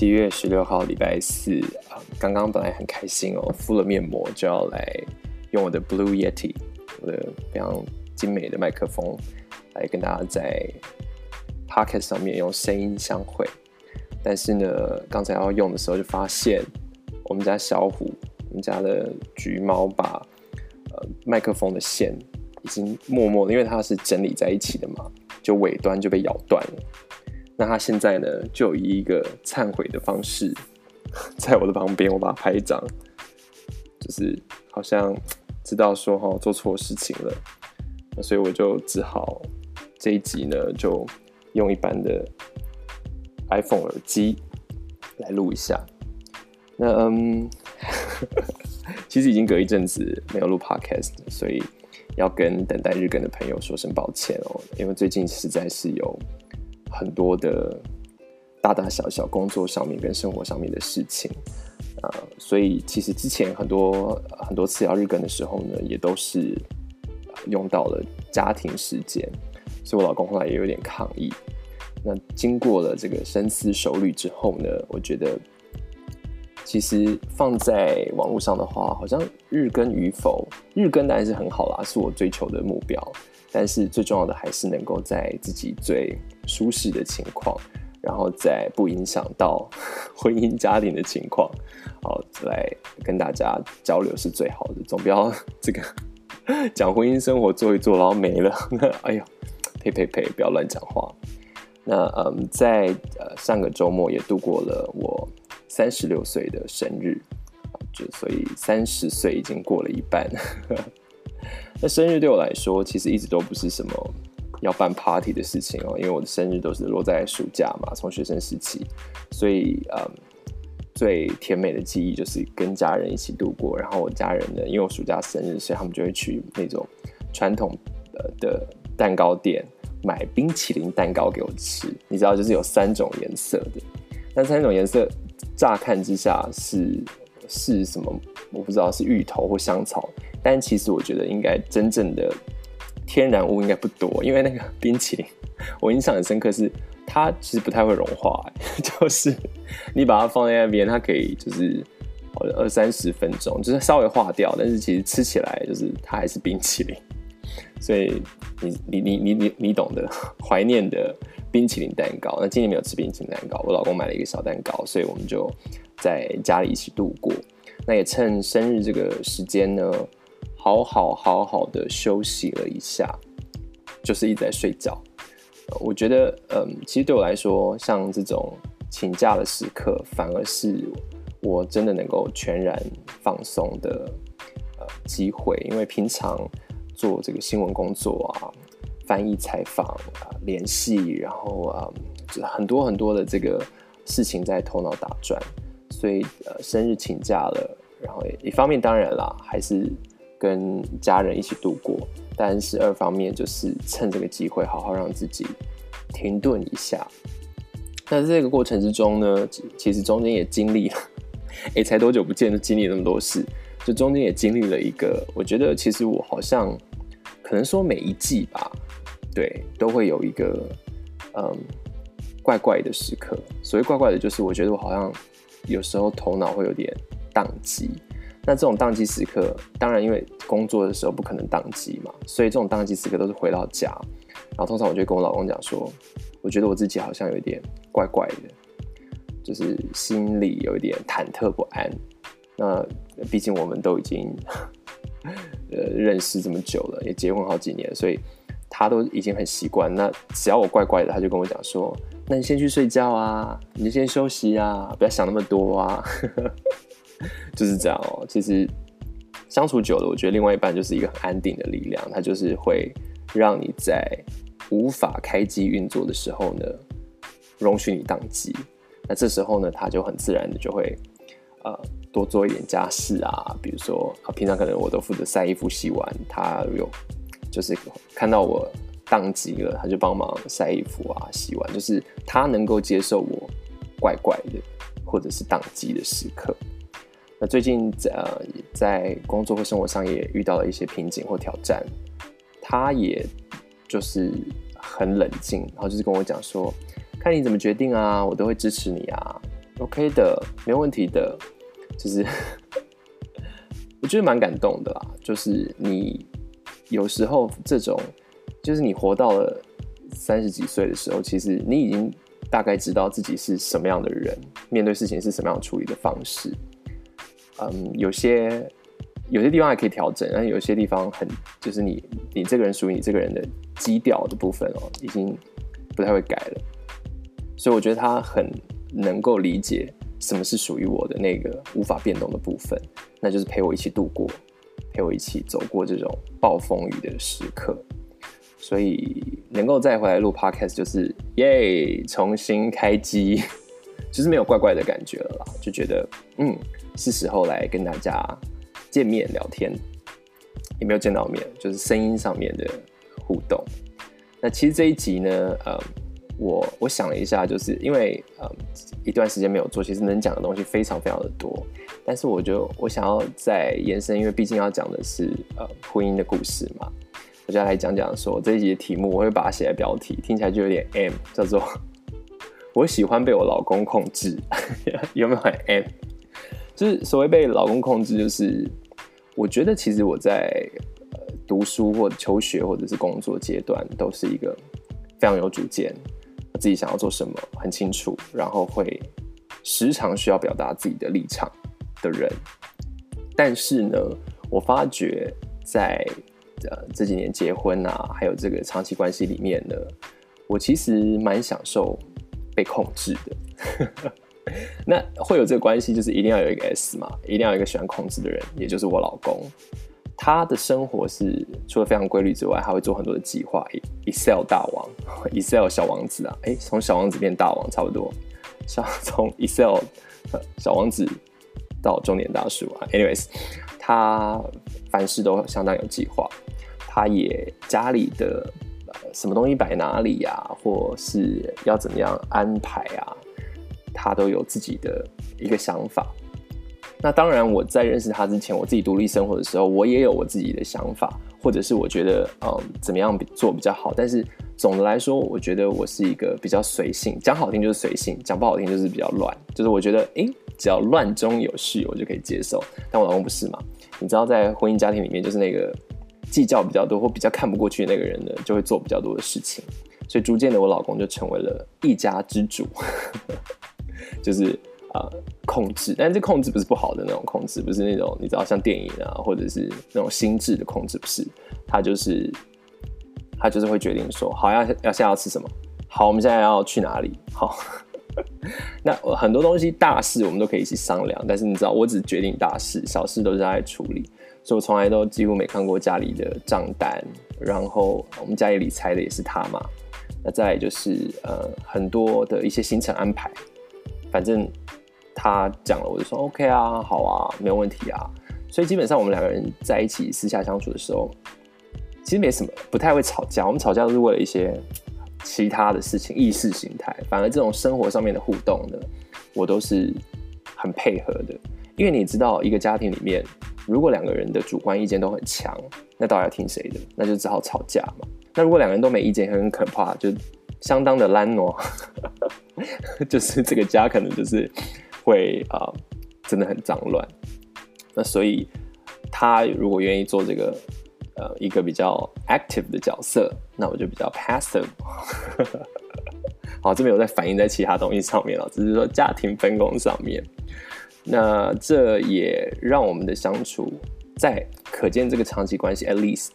七月十六号礼拜四啊，刚刚本来很开心哦，敷了面膜就要来用我的 Blue Yeti，我的非常精美的麦克风来跟大家在 Podcast 上面用声音相会。但是呢，刚才要用的时候就发现，我们家小虎，我们家的橘猫把呃麦克风的线已经默默，因为它是整理在一起的嘛，就尾端就被咬断了。那他现在呢，就以一个忏悔的方式，在我的旁边，我把他拍一张，就是好像知道说哈做错事情了，那所以我就只好这一集呢，就用一般的 iPhone 耳机来录一下。那嗯，其实已经隔一阵子没有录 Podcast，所以要跟等待日更的朋友说声抱歉哦，因为最近实在是有。很多的大大小小工作上面跟生活上面的事情啊，所以其实之前很多很多次要日更的时候呢，也都是用到了家庭时间，所以我老公后来也有点抗议。那经过了这个深思熟虑之后呢，我觉得其实放在网络上的话，好像日更与否，日更当然是很好啦，是我追求的目标。但是最重要的还是能够在自己最舒适的情况，然后在不影响到 婚姻家庭的情况，好来跟大家交流是最好的。总不要这个 讲婚姻生活做一做，然后没了。哎呦，呸呸呸！不要乱讲话。那嗯，在呃上个周末也度过了我三十六岁的生日，就所以三十岁已经过了一半。那生日对我来说，其实一直都不是什么要办 party 的事情哦，因为我的生日都是落在暑假嘛，从学生时期，所以嗯，最甜美的记忆就是跟家人一起度过。然后我家人呢，因为我暑假生日，所以他们就会去那种传统的的蛋糕店买冰淇淋蛋糕给我吃。你知道，就是有三种颜色的，那三种颜色乍看之下是是什么？我不知道是芋头或香草。但其实我觉得应该真正的天然物应该不多，因为那个 冰淇淋，我印象很深刻是它其实不太会融化，就是你把它放在那边，它可以就是好像二三十分钟，就是稍微化掉，但是其实吃起来就是它还是冰淇淋，所以你你你你你你懂得 怀念的冰淇淋蛋糕。那今年没有吃冰淇淋蛋糕，我老公买了一个小蛋糕，所以我们就在家里一起度过。那也趁生日这个时间呢。好好好好的休息了一下，就是一直在睡觉。我觉得，嗯，其实对我来说，像这种请假的时刻，反而是我真的能够全然放松的呃机会。因为平常做这个新闻工作啊，翻译、采访啊、联系，然后啊，很多很多的这个事情在头脑打转，所以呃，生日请假了，然后一方面当然啦，还是。跟家人一起度过，但是二方面就是趁这个机会好好让自己停顿一下。那在这个过程之中呢，其实中间也经历了，哎，才多久不见就经历那么多事，就中间也经历了一个，我觉得其实我好像可能说每一季吧，对，都会有一个嗯怪怪的时刻。所谓怪怪的，就是我觉得我好像有时候头脑会有点宕机。那这种宕机时刻，当然因为工作的时候不可能宕机嘛，所以这种宕机时刻都是回到家，然后通常我就跟我老公讲说，我觉得我自己好像有一点怪怪的，就是心里有一点忐忑不安。那毕竟我们都已经 呃认识这么久了，也结婚好几年，所以他都已经很习惯。那只要我怪怪的，他就跟我讲说，那你先去睡觉啊，你就先休息啊，不要想那么多啊。就是这样哦。其实相处久了，我觉得另外一半就是一个很安定的力量，它就是会让你在无法开机运作的时候呢，容许你宕机。那这时候呢，他就很自然的就会呃多做一点家事啊，比如说啊，平常可能我都负责晒衣服、洗碗，他有就是看到我宕机了，他就帮忙晒衣服啊、洗碗，就是他能够接受我怪怪的或者是宕机的时刻。那最近呃，在工作或生活上也遇到了一些瓶颈或挑战，他也就是很冷静，然后就是跟我讲说，看你怎么决定啊，我都会支持你啊。OK 的，没问题的，就是 我觉得蛮感动的啦。就是你有时候这种，就是你活到了三十几岁的时候，其实你已经大概知道自己是什么样的人，面对事情是什么样处理的方式。嗯，有些有些地方还可以调整，但有些地方很就是你你这个人属于你这个人的基调的部分哦，已经不太会改了。所以我觉得他很。能够理解什么是属于我的那个无法变动的部分，那就是陪我一起度过，陪我一起走过这种暴风雨的时刻。所以能够再回来录 Podcast，就是耶，重新开机，就是没有怪怪的感觉了，就觉得嗯，是时候来跟大家见面聊天，也没有见到面，就是声音上面的互动。那其实这一集呢，呃。我我想了一下，就是因为呃一段时间没有做，其实能讲的东西非常非常的多。但是我就我想要再延伸，因为毕竟要讲的是呃婚姻的故事嘛，我就要来讲讲说这一集的题目，我会把它写在标题，听起来就有点 M，叫做我喜欢被我老公控制，有没有很 M？就是所谓被老公控制，就是我觉得其实我在呃读书或求学或者是工作阶段，都是一个非常有主见。自己想要做什么很清楚，然后会时常需要表达自己的立场的人。但是呢，我发觉在呃这几年结婚啊，还有这个长期关系里面呢，我其实蛮享受被控制的。那会有这个关系，就是一定要有一个 S 嘛，一定要有一个喜欢控制的人，也就是我老公。他的生活是除了非常规律之外，还会做很多的计划。Excel 大王，Excel 小王子啊，哎，从小王子变大王差不多，像 从 Excel 小王子到中年大叔啊。Anyways，他凡事都相当有计划。他也家里的什么东西摆哪里呀、或是要怎么样安排啊，他都有自己的一个想法。那当然，我在认识他之前，我自己独立生活的时候，我也有我自己的想法，或者是我觉得，嗯，怎么样做比较好。但是总的来说，我觉得我是一个比较随性，讲好听就是随性，讲不好听就是比较乱。就是我觉得，诶，只要乱中有序，我就可以接受。但我老公不是嘛？你知道，在婚姻家庭里面，就是那个计较比较多或比较看不过去的那个人呢，就会做比较多的事情。所以逐渐的，我老公就成为了一家之主，就是。呃，控制，但这控制不是不好的那种控制，不是那种你知道像电影啊，或者是那种心智的控制，不是，他就是他就是会决定说，好，要要现在要吃什么，好，我们现在要去哪里，好，那很多东西大事我们都可以一起商量，但是你知道，我只决定大事，小事都是他来处理，所以我从来都几乎没看过家里的账单，然后我们家里理财的也是他嘛，那再就是呃很多的一些行程安排，反正。他讲了，我就说 OK 啊，好啊，没有问题啊。所以基本上我们两个人在一起私下相处的时候，其实没什么，不太会吵架。我们吵架都是为了一些其他的事情，意识形态。反而这种生活上面的互动呢，我都是很配合的。因为你知道，一个家庭里面，如果两个人的主观意见都很强，那到底要听谁的？那就只好吵架嘛。那如果两个人都没意见，很可怕，就相当的烂挪，就是这个家可能就是。会啊、真的很脏乱。那所以他如果愿意做这个呃一个比较 active 的角色，那我就比较 passive。好，这边有在反映在其他东西上面了，只是说家庭分工上面。那这也让我们的相处在可见这个长期关系，at least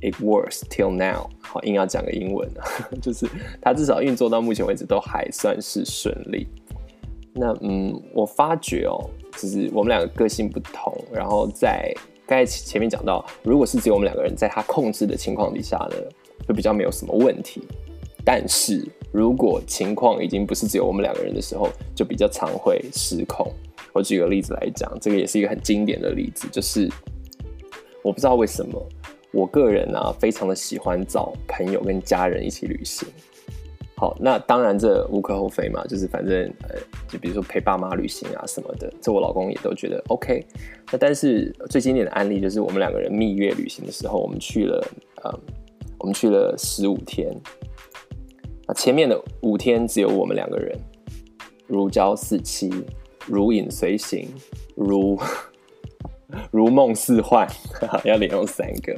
it works till now。好，硬要讲个英文，就是他至少运作到目前为止都还算是顺利。那嗯，我发觉哦，其实我们两个个性不同，然后在刚才前面讲到，如果是只有我们两个人在他控制的情况底下呢，就比较没有什么问题。但是如果情况已经不是只有我们两个人的时候，就比较常会失控。我举个例子来讲，这个也是一个很经典的例子，就是我不知道为什么，我个人呢、非常的喜欢找朋友跟家人一起旅行。好，那当然这无可厚非嘛，就是反正呃，就比如说陪爸妈旅行啊什么的，这我老公也都觉得 OK。那但是最经典的案例就是我们两个人蜜月旅行的时候，我们去了，呃，我们去了十五天。前面的五天只有我们两个人，如胶似漆，如影随形，如 如梦似幻，要连用三个。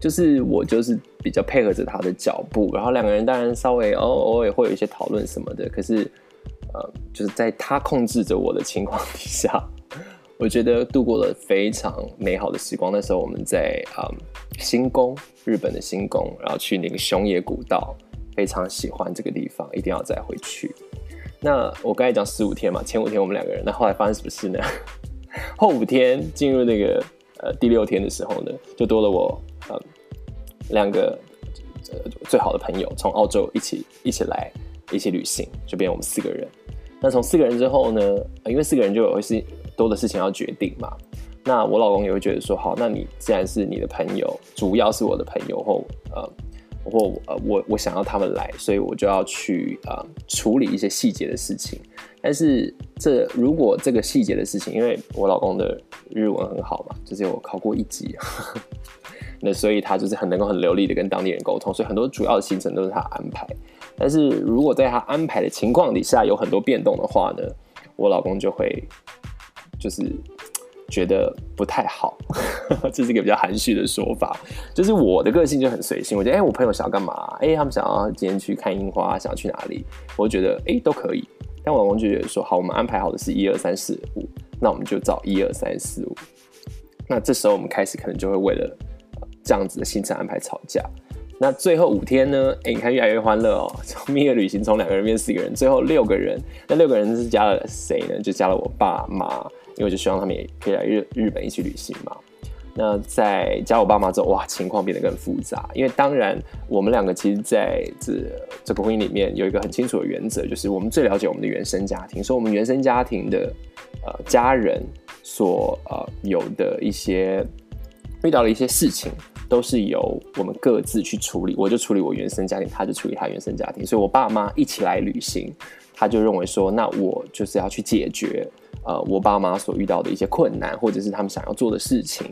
就是我就是比较配合着他的脚步，然后两个人当然稍微偶偶尔会有一些讨论什么的，可是呃，就是在他控制着我的情况底下，我觉得度过了非常美好的时光。那时候我们在啊、新宫，日本的新宫，然后去那个熊野古道，非常喜欢这个地方，一定要再回去。那我刚才讲十五天嘛，前五天我们两个人，那后来发生什么事呢？后五天进入那个呃第六天的时候呢，就多了我。呃，两个呃最好的朋友从澳洲一起一起来一起旅行，就变我们四个人。那从四个人之后呢，因为四个人就有一些多的事情要决定嘛。那我老公也会觉得说，好，那你既然是你的朋友，主要是我的朋友后呃或呃我我想要他们来，所以我就要去呃处理一些细节的事情。但是这如果这个细节的事情，因为我老公的日文很好嘛，就是我考过一级。那所以他就是很能够很流利的跟当地人沟通，所以很多主要的行程都是他安排。但是如果在他安排的情况底下有很多变动的话呢，我老公就会就是觉得不太好，这是一个比较含蓄的说法。就是我的个性就很随性，我觉得哎、我朋友想要干嘛？哎、他们想要今天去看樱花，想要去哪里？我觉得哎、都可以。但我老公就觉得说，好，我们安排好的是一二三四五，那我们就照一二三四五。那这时候我们开始可能就会为了。这样子的行程安排吵架，那最后五天呢？哎、欸，你看越来越欢乐哦。从蜜月旅行从两个人变四个人，最后六个人。那六个人是加了谁呢？就加了我爸妈，因为我就希望他们也可以来日日本一起旅行嘛。那在加我爸妈之后，哇，情况变得更复杂。因为当然我们两个其实在这这个婚姻里面有一个很清楚的原则，就是我们最了解我们的原生家庭，所以我们原生家庭的呃家人所呃有的一些遇到的一些事情。都是由我们各自去处理，我就处理我原生家庭，他就处理他原生家庭。所以，我爸妈一起来旅行，他就认为说，那我就是要去解决呃我爸妈所遇到的一些困难，或者是他们想要做的事情。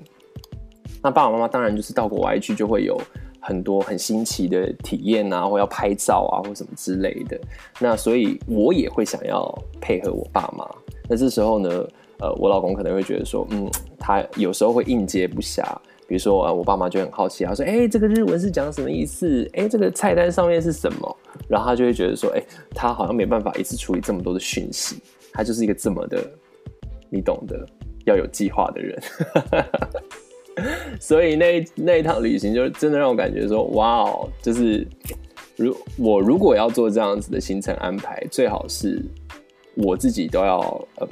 那爸爸妈妈当然就是到国外去，就会有很多很新奇的体验啊，或要拍照啊，或什么之类的。那所以，我也会想要配合我爸妈。那这时候呢，呃，我老公可能会觉得说，嗯，他有时候会应接不暇。比如说啊，我爸妈就很好奇，他说：“哎、欸，这个日文是讲什么意思？哎、欸，这个菜单上面是什么？”然后他就会觉得说：“哎、他好像没办法一次处理这么多的讯息，他就是一个这么的，你懂得，要有计划的人。”所以那那一趟旅行就真的让我感觉说：“哇哦，就是如我如果要做这样子的行程安排，最好是我自己都要呃。”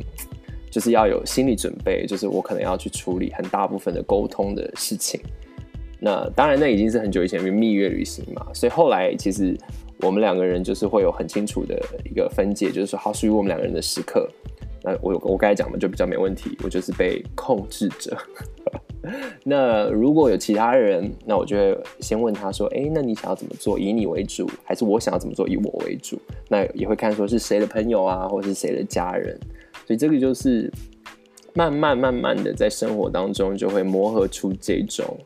就是要有心理准备，就是我可能要去处理很大部分的沟通的事情。那当然，那已经是很久以前的蜜月旅行嘛，所以后来其实我们两个人就是会有很清楚的一个分界，就是说好属于我们两个人的时刻。那我我刚才讲的就比较没问题，我就是被控制着。那如果有其他人，那我就会先问他说：“哎，那你想要怎么做？以你为主，还是我想要怎么做？以我为主？”那也会看说是谁的朋友啊，或是谁的家人。所以这个就是慢慢慢慢的在生活当中就会磨合出这种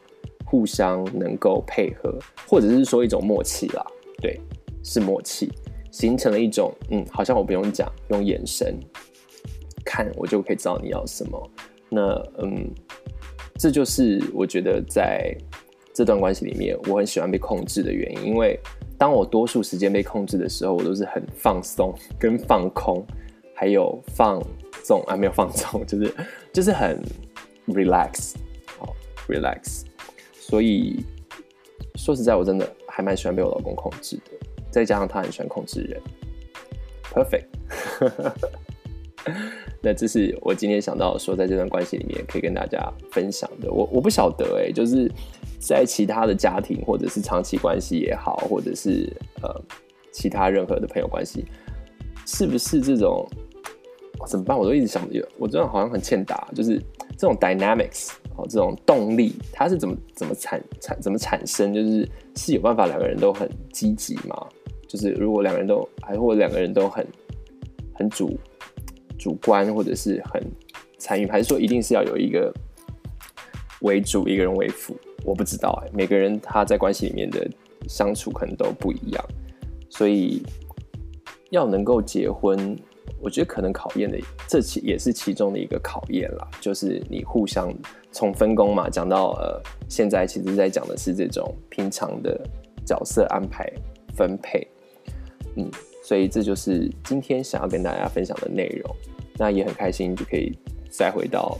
互相能够配合，或者是说一种默契啦。对，是默契，形成了一种嗯，好像我不用讲，用眼神看我就可以知道你要什么。那嗯，这就是我觉得在这段关系里面我很喜欢被控制的原因，因为当我多数时间被控制的时候，我都是很放松跟放空。还有放纵啊，没有放纵，就是就是很 relax，好 relax。所以说实在，我真的还蛮喜欢被我老公控制的，再加上他很喜欢控制人，perfect。那这是我今天想到说，在这段关系里面可以跟大家分享的。我我不晓得哎、就是在其他的家庭或者是长期关系也好，或者是呃其他任何的朋友关系，是不是这种？怎么办？我都一直想着，我真的好像很欠打，就是这种 dynamics 哦，这种动力，它是怎么怎么产产怎么产生？就是是有办法两个人都很积极吗？就是如果两个人都还或两个人都很很主主观，或者是很参与，还是说一定是要有一个为主，一个人为辅？我不知道哎，每个人他在关系里面的相处可能都不一样，所以要能够结婚。我觉得可能考验的这其也是其中的一个考验啦，就是你互相从分工嘛，讲到呃，现在其实在讲的是这种平常的角色安排分配，嗯，所以这就是今天想要跟大家分享的内容。那也很开心就可以再回到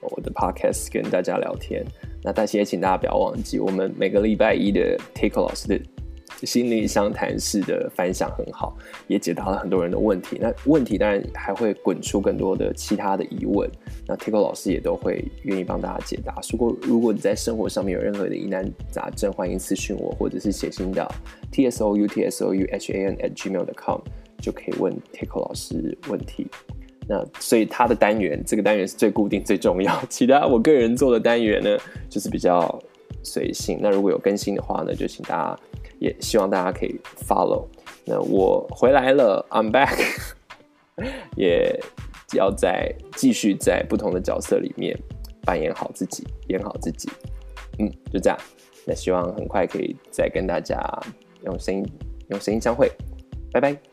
我的 podcast 跟大家聊天。那但是也请大家不要忘记，我们每个礼拜一的 Take 老师的。心理相谈式的反响很好，也解答了很多人的问题。那问题当然还会滚出更多的其他的疑问，那 Takeo 老师也都会愿意帮大家解答。如果如果你在生活上面有任何的疑难杂症，欢迎私讯我，或者是写信到 t s o u t s o u h a n at gmail dot com 就可以问 Takeo 老师问题。那所以他的单元这个单元是最固定最重要，其他我个人做的单元呢就是比较随性。那如果有更新的话呢，就请大家。也希望大家可以 follow。那我回来了，I'm back，也要在继续在不同的角色里面扮演好自己，演好自己。嗯，就这样。那希望很快可以再跟大家用声音用声音相会。拜拜。